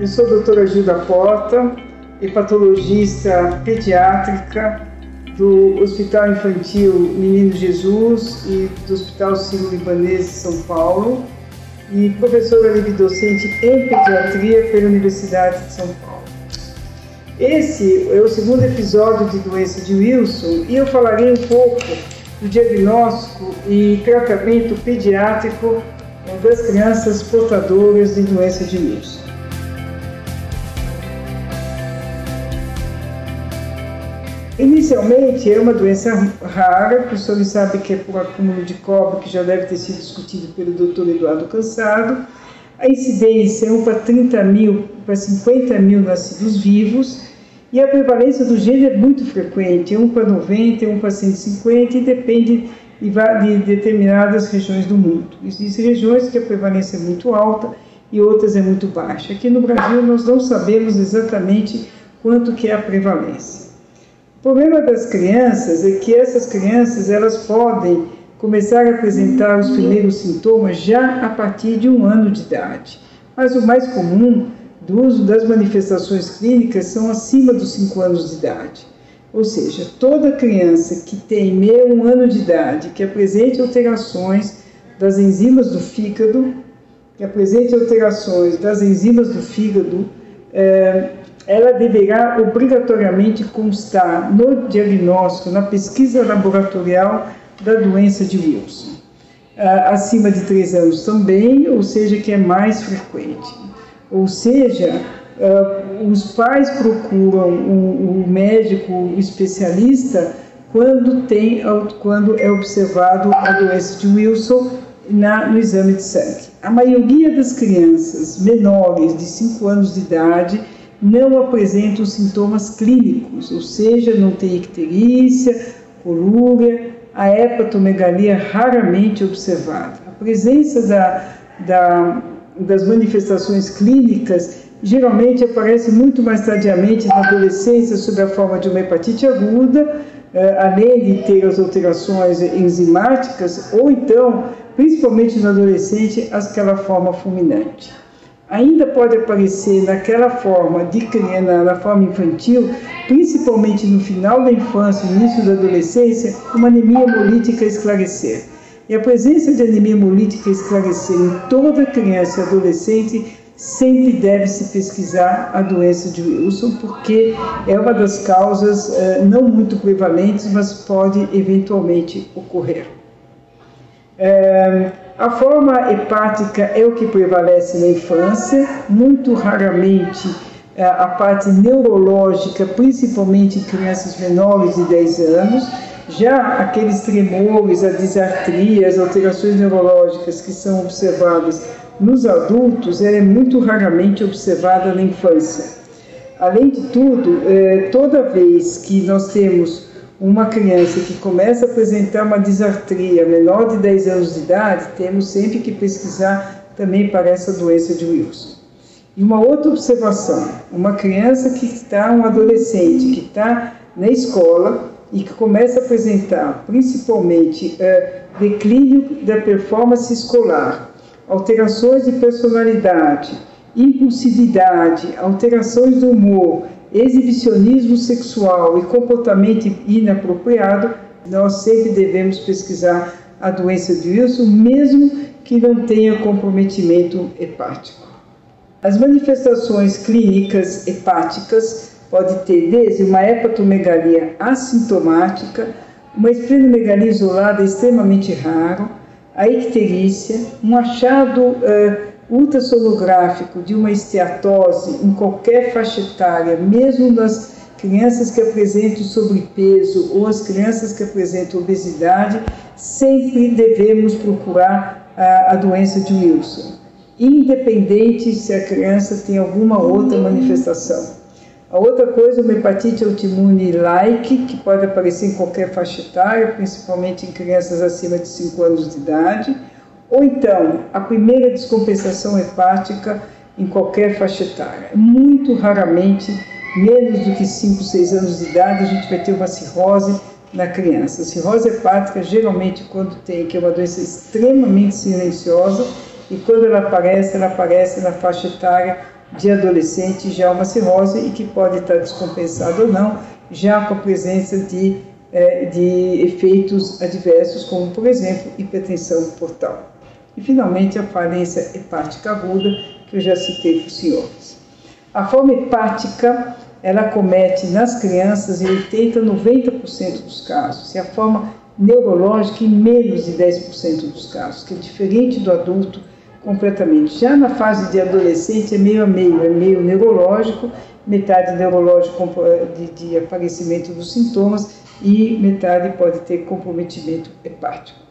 Eu sou a doutora Gilda Porta, hepatologista pediátrica do Hospital Infantil Menino Jesus e do Hospital Sírio-Libanês de São Paulo e professora livre-docente em pediatria pela Universidade de São Paulo. Esse é o segundo episódio de doença de Wilson e eu falarei um pouco do diagnóstico e tratamento pediátrico das crianças portadoras de doença de Wilson. Inicialmente é uma doença rara, o senhor sabe que é por acúmulo de cobre, que já deve ter sido discutido pelo Dr. Eduardo Cansado. A incidência é 1 para 30 mil para 50 mil nascidos vivos e a prevalência do gênero é muito frequente, 1 para 90, 1 para 150 e depende de determinadas regiões do mundo. Existem regiões que a prevalência é muito alta e outras é muito baixa. Aqui no Brasil nós não sabemos exatamente quanto que é a prevalência. O problema das crianças é que essas crianças elas podem começar a apresentar os primeiros sintomas já a partir de um ano de idade. Mas o mais comum do uso das manifestações clínicas são acima dos 5 anos de idade. Ou seja, toda criança que tem meio um ano de idade, que apresente alterações das enzimas do fígado, que apresente alterações das enzimas do fígado, é, ela deverá obrigatoriamente constar no diagnóstico, na pesquisa laboratorial da doença de Wilson. Acima de 3 anos também, ou seja, que é mais frequente. Ou seja, uh, os pais procuram o, o, médico especialista quando, tem, quando é observado a doença de Wilson na, no exame de sangue. A maioria das crianças menores de 5 anos de idade não apresentam sintomas clínicos, ou seja, não tem icterícia, colúria, a hepatomegalia raramente observada. A presença da, da das manifestações clínicas geralmente aparece muito mais tardiamente na adolescência sob a forma de uma hepatite aguda, eh, além de ter as alterações enzimáticas, ou então, principalmente no adolescente, aquela forma fulminante. Ainda pode aparecer naquela forma de criança, na forma infantil, principalmente no final da infância, início da adolescência, uma anemia hemolítica esclarecer. E a presença de anemia hemolítica esclarecer em toda criança e adolescente sempre deve-se pesquisar a doença de Wilson, porque é uma das causas uh, não muito prevalentes, mas pode eventualmente ocorrer. Uh, a forma hepática é o que prevalece na infância, muito raramente uh, a parte neurológica, principalmente em crianças menores de 10 anos, já aqueles tremores, as alterações neurológicas que são observadas nos adultos, ela é muito raramente observada na infância. Além de tudo, é, toda vez que nós temos uma criança que começa a apresentar uma disartria menor de 10 anos de idade, temos sempre que pesquisar também para essa doença de Wilson. E uma outra observação, uma criança que está, um adolescente que está na escola, e que começa a apresentar principalmente é, declínio da performance escolar, alterações de personalidade, impulsividade, alterações do humor, exibicionismo sexual e comportamento inapropriado, nós sempre devemos pesquisar a doença de Wilson, mesmo que não tenha comprometimento hepático. As manifestações clínicas hepáticas pode ter desde uma hepatomegalia assintomática, uma esplenomegalia isolada extremamente raro, a icterícia, um achado uh, ultrassonográfico de uma esteatose em qualquer faixa etária, mesmo nas crianças que apresentam sobrepeso ou as crianças que apresentam obesidade, sempre devemos procurar a, a doença de Wilson, independente se a criança tem alguma outra manifestação. A outra coisa, uma hepatite autoimune like, que pode aparecer em qualquer faixa etária, principalmente em crianças acima de 5 anos de idade. Ou então, a primeira descompensação hepática em qualquer faixa etária. Muito raramente, menos do que 5, 6 anos de idade, a gente vai ter uma cirrose na criança. A cirrose hepática, geralmente, quando tem, que é uma doença extremamente silenciosa, e quando ela aparece, ela aparece na faixa etária de adolescente já uma cirrose e que pode estar descompensado ou não, já com a presença de, é, de efeitos adversos, como, por exemplo, hipertensão portal. E, finalmente, a falência hepática aguda, que eu já citei para os senhores. A forma hepática, ela comete nas crianças em 80% a 90% dos casos, e a forma neurológica em menos de 10% dos casos, que é diferente do adulto completamente. Já na fase de adolescente é meio a meio, é meio neurológico, metade neurológico de, de aparecimento dos sintomas e metade pode ter comprometimento hepático.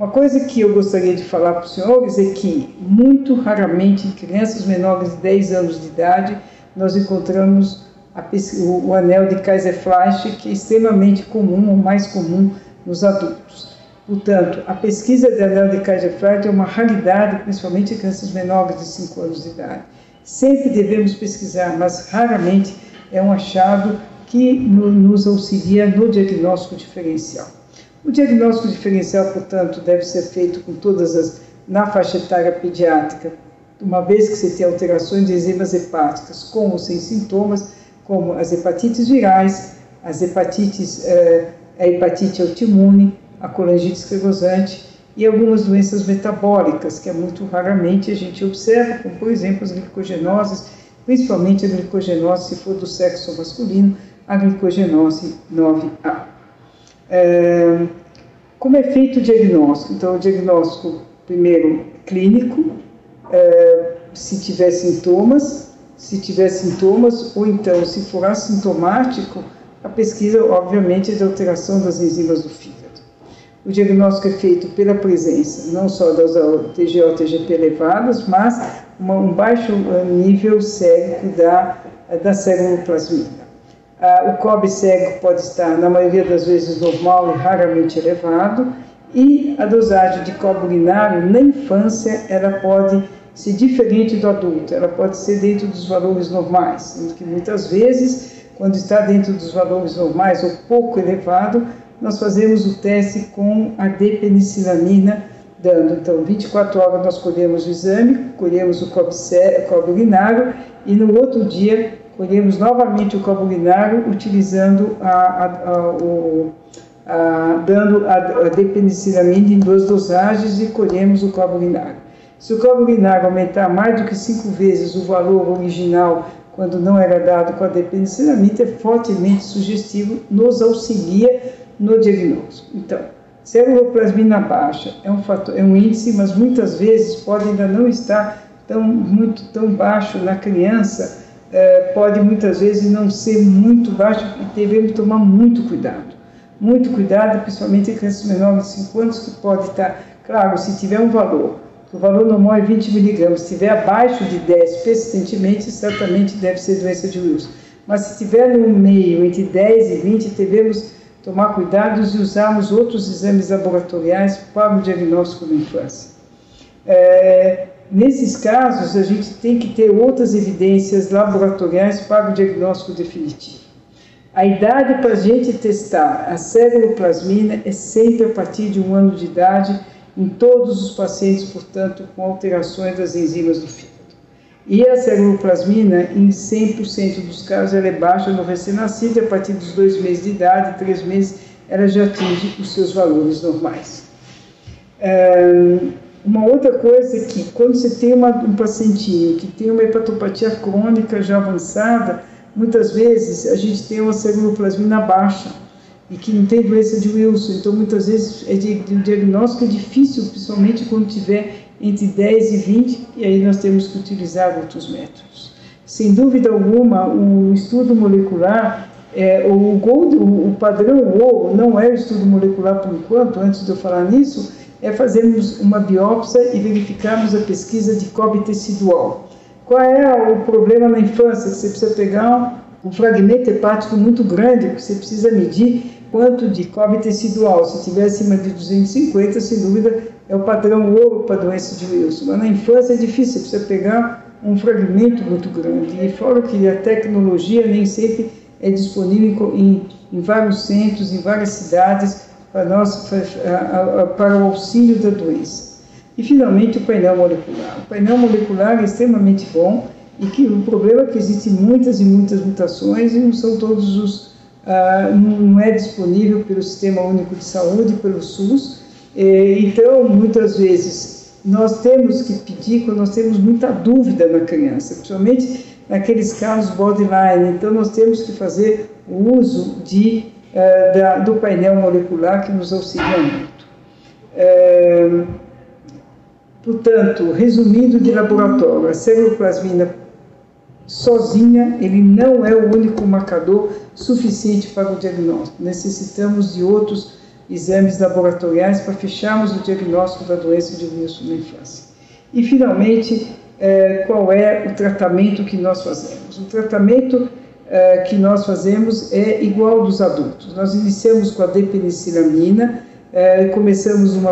Uma coisa que eu gostaria de falar para os senhores é que, muito raramente, em crianças menores de 10 anos de idade, nós encontramos a, o, o, anel de Kaiser-Fleisch, que é extremamente comum, o mais comum nos adultos. Portanto, a pesquisa de anel de Kaiser-Fleisch é uma raridade, principalmente em crianças menores de 5 anos de idade. Sempre devemos pesquisar, mas raramente é um achado que nos auxilia no diagnóstico diferencial. O diagnóstico diferencial, portanto, deve ser feito com todas as na faixa etária pediátrica, uma vez que você tem alterações de enzimas hepáticas com ou sem sintomas, como as hepatites virais, as hepatites, eh, a hepatite autoimune, a colangite esclerosante e algumas doenças metabólicas, que é muito raramente a gente observa, como por exemplo as glicogenoses, principalmente a glicogenose, se for do sexo masculino, a glicogenose 9A. É, como é feito o diagnóstico? Então, o diagnóstico, primeiro, clínico, é, se tiver sintomas, se tiver sintomas, ou então, se for assintomático, a pesquisa, obviamente, é de alteração das enzimas do fígado. O diagnóstico é feito pela presença não só das TGO, TGP elevadas, mas uma, um baixo nível sérico da, da célula-plasmina. Ah, o COB cego pode estar, na maioria das vezes, normal e raramente elevado, e a dosagem de cobre urinário na infância ela pode ser diferente do adulto, ela pode ser dentro dos valores normais, sendo que muitas vezes, quando está dentro dos valores normais ou pouco elevado, nós fazemos o teste com a depenicilamina, dando. Então 24 horas nós colhemos o exame, colhemos o cobre urinário e no outro dia colhemos novamente o cobre urinário utilizando a, a, a, o, dando a, depenicilamina em duas dosagens e colhemos o cobre urinário. Se o cobre urinário aumentar mais do que cinco vezes o valor original quando não era dado com a depenicilamina, é fortemente sugestivo, nos auxilia no diagnóstico. Então, celuloplasmina baixa é um fator, é um índice, mas muitas vezes pode ainda não estar tão muito tão baixo na criança, é, pode muitas vezes não ser muito baixo e devemos tomar muito cuidado. Muito cuidado, principalmente em crianças menores de 5 anos, que pode estar, claro, se tiver um valor, o valor normal é 20 miligramas, se estiver abaixo de 10 persistentemente, certamente deve ser doença de Wilson. Mas se estiver no meio, entre 10 e 20, devemos tomar cuidados e usarmos outros exames laboratoriais para o diagnóstico da infância. É, nesses casos, a gente tem que ter outras evidências laboratoriais para o diagnóstico definitivo. A idade para a gente testar a célula-plasmina é sempre a partir de um ano de idade em todos os pacientes, portanto, com alterações das enzimas do fígado. E a celuloplasmina, em 100% dos casos, ela é baixa no recém-nascido e a partir dos dois meses de idade, três meses, ela já atinge os seus valores normais. Uma outra coisa é que, quando você tem uma, um pacientinho que tem uma hepatopatia crônica já avançada, muitas vezes a gente tem uma celuloplasmina baixa e que não tem doença de Wilson. Então, muitas vezes, é de, de, o diagnóstico é difícil, principalmente quando tiver entre 10 e 20, e aí nós temos que utilizar outros métodos. Sem dúvida alguma, o estudo molecular, é, o, gold, o padrão ouro não é o estudo molecular por enquanto, antes de eu falar nisso, é fazermos uma biópsia e verificarmos a pesquisa de cobre tecidual. Qual é o problema na infância? Você precisa pegar um, fragmento hepático muito grande, que você precisa medir quanto de cobre tecidual. Se tiver acima de 250, sem dúvida, é o padrão ouro para a doença de Wilson. Mas na infância é difícil, você pegar um fragmento muito grande. E fora que a tecnologia nem sempre é disponível em, em vários centros, em várias cidades, para, para, o auxílio da doença. E finalmente o painel molecular. O painel molecular é extremamente bom, e que o problema é que existem muitas e muitas mutações e não são todos os ah, não é disponível pelo Sistema Único de Saúde, pelo SUS. Então, muitas vezes, nós temos que pedir quando nós temos muita dúvida na criança, principalmente naqueles casos borderline. Então, nós temos que fazer o uso de, uh, da, do painel molecular que nos auxilia muito. É, portanto, resumindo de laboratório, a ceruloplasmina sozinha, ele não é o único marcador suficiente para o diagnóstico. Necessitamos de outros exames laboratoriais para fecharmos o diagnóstico da doença de Wilson na infância. E, finalmente, é, qual é o tratamento que nós fazemos? O tratamento é, que nós fazemos é igual dos adultos. Nós iniciamos com a depenicilamina, é, começamos um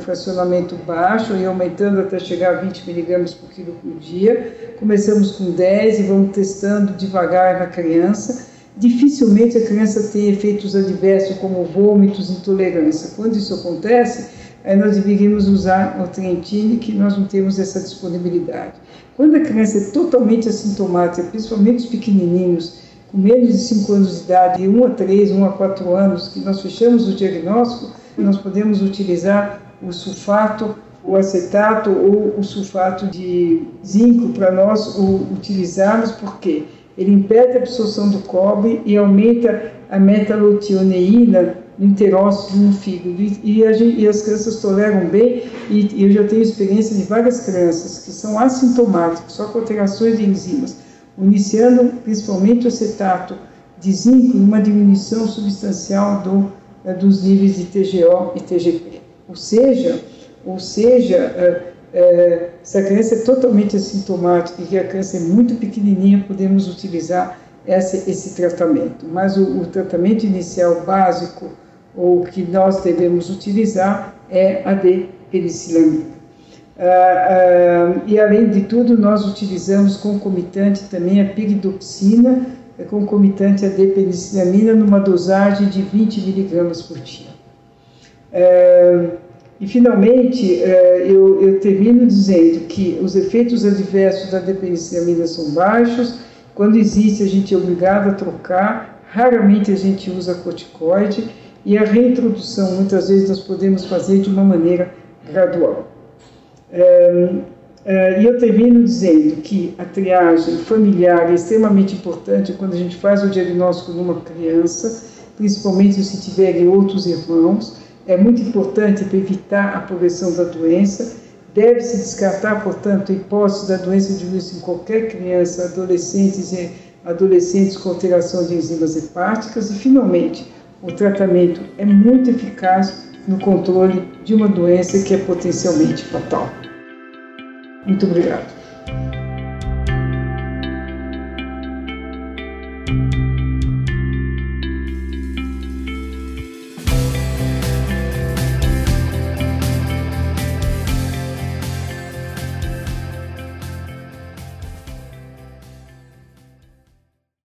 fracionamento baixo e aumentando até chegar a 20 miligramas por quilo por dia. Começamos com 10 e vamos testando devagar na criança. Dificilmente a criança tem efeitos adversos como vômitos, intolerância. Quando isso acontece, aí nós deveríamos usar o Trentine, que nós não temos essa disponibilidade. Quando a criança é totalmente assintomática, principalmente os pequenininhos, com menos de 5 anos de idade, de 1 a 3, 1 a 4 anos, que nós fechamos o diagnóstico, nós podemos utilizar o sulfato, o acetato ou o sulfato de zinco para nós utilizarmos, porque ele impede a absorção do cobre e aumenta a metalotioneína no interócito no fígado. E, a, e, as crianças toleram bem, e, e, eu já tenho experiência de várias crianças que são assintomáticas, só com alterações de enzimas, iniciando principalmente o acetato de zinco e uma diminuição substancial do, eh, dos níveis de TGO e TGP. Ou seja, ou seja, é, se a criança é totalmente assintomática e a criança é muito pequenininha, podemos utilizar esse, esse tratamento. Mas o, o tratamento inicial básico ou que nós devemos utilizar é a de penicilamina. Ah, ah, e além de tudo, nós utilizamos concomitante também a piridoxina, é concomitante a depenicilamina numa dosagem de 20 miligramas por dia. Ah, e finalmente, eu, eu, termino dizendo que os efeitos adversos da depenicilamina são baixos, quando existe a gente é obrigado a trocar, raramente a gente usa corticoide, e a reintrodução, muitas vezes, nós podemos fazer de uma maneira gradual. É, e eu termino dizendo que a triagem familiar é extremamente importante quando a gente faz o diagnóstico numa criança, principalmente se tiverem outros irmãos. É muito importante para evitar a progressão da doença. Deve-se descartar, portanto, a hipótese da doença de Wilson em qualquer criança, adolescentes e adolescentes com alteração de enzimas hepáticas. E, finalmente, o tratamento é muito eficaz no controle de uma doença que é potencialmente fatal. Muito obrigado.